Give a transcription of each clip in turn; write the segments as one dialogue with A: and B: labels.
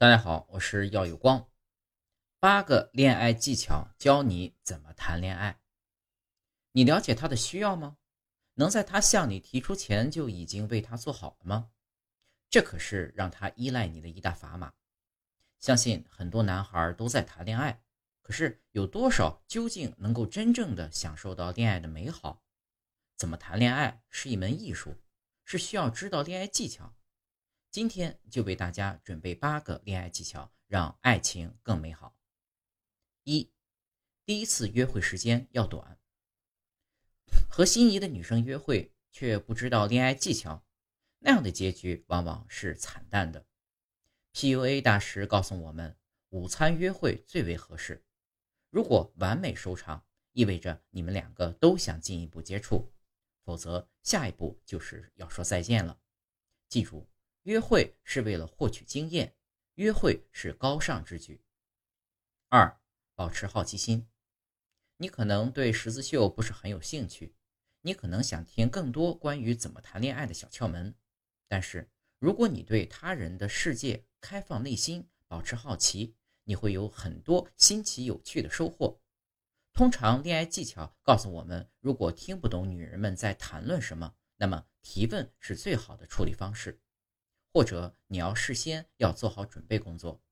A: 大家好，我是耀有光。八个恋爱技巧教你怎么谈恋爱。你了解他的需要吗？能在他向你提出前就已经为他做好了吗？这可是让他依赖你的一大砝码。相信很多男孩都在谈恋爱，可是有多少究竟能够真正的享受到恋爱的美好？怎么谈恋爱是一门艺术，是需要知道恋爱技巧。今天就为大家准备八个恋爱技巧，让爱情更美好。一，第一次约会时间要短。和心仪的女生约会却不知道恋爱技巧，那样的结局往往是惨淡的。PUA 大师告诉我们，午餐约会最为合适。如果完美收场，意味着你们两个都想进一步接触，否则下一步就是要说再见了。记住。约会是为了获取经验，约会是高尚之举。二，保持好奇心。你可能对十字绣不是很有兴趣，你可能想听更多关于怎么谈恋爱的小窍门。但是，如果你对他人的世界开放内心，保持好奇，你会有很多新奇有趣的收获。通常，恋爱技巧告诉我们，如果听不懂女人们在谈论什么，那么提问是最好的处理方式。或者你要事先要做好准备工作，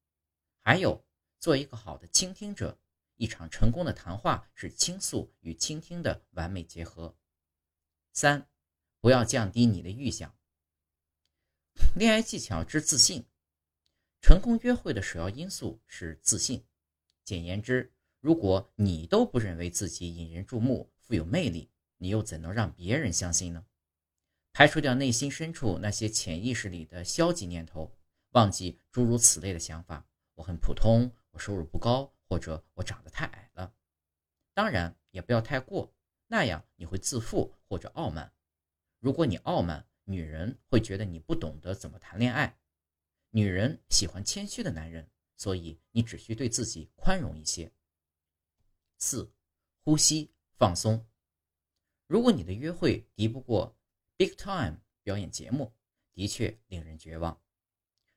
A: 还有做一个好的倾听者。一场成功的谈话是倾诉与倾听的完美结合。三，不要降低你的预想。恋爱技巧之自信，成功约会的首要因素是自信。简言之，如果你都不认为自己引人注目、富有魅力，你又怎能让别人相信呢？排除掉内心深处那些潜意识里的消极念头，忘记诸如此类的想法。我很普通，我收入不高，或者我长得太矮了。当然，也不要太过，那样你会自负或者傲慢。如果你傲慢，女人会觉得你不懂得怎么谈恋爱。女人喜欢谦虚的男人，所以你只需对自己宽容一些。四，呼吸放松。如果你的约会敌不过。Big time 表演节目的确令人绝望。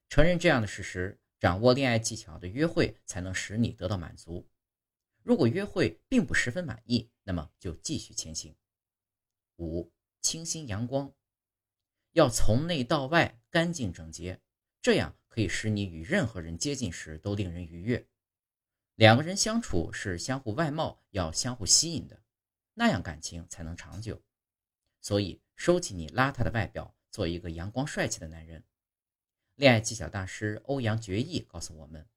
A: 承认这样的事实，掌握恋爱技巧的约会才能使你得到满足。如果约会并不十分满意，那么就继续前行。五、清新阳光，要从内到外干净整洁，这样可以使你与任何人接近时都令人愉悦。两个人相处是相互外貌要相互吸引的，那样感情才能长久。所以。收起你邋遢的外表，做一个阳光帅气的男人。恋爱技巧大师欧阳觉义告诉我们，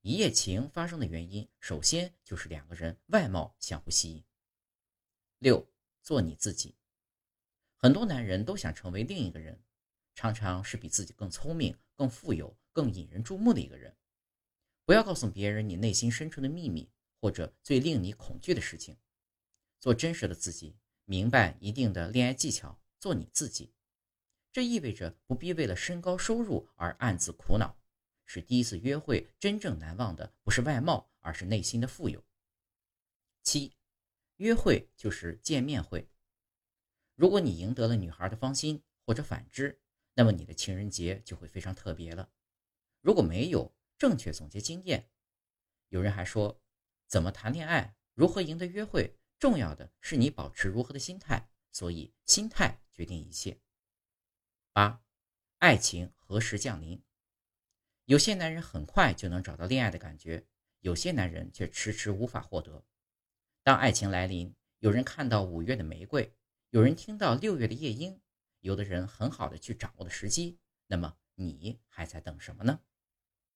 A: 一夜情发生的原因，首先就是两个人外貌相互吸引。六，做你自己。很多男人都想成为另一个人，常常是比自己更聪明、更富有、更引人注目的一个人。不要告诉别人你内心深处的秘密，或者最令你恐惧的事情。做真实的自己。明白一定的恋爱技巧，做你自己，这意味着不必为了身高收入而暗自苦恼。使第一次约会真正难忘的不是外貌，而是内心的富有。七，约会就是见面会。如果你赢得了女孩的芳心，或者反之，那么你的情人节就会非常特别了。如果没有正确总结经验，有人还说，怎么谈恋爱，如何赢得约会？重要的是你保持如何的心态，所以心态决定一切。八，爱情何时降临？有些男人很快就能找到恋爱的感觉，有些男人却迟迟无法获得。当爱情来临，有人看到五月的玫瑰，有人听到六月的夜莺，有的人很好的去掌握了时机，那么你还在等什么呢？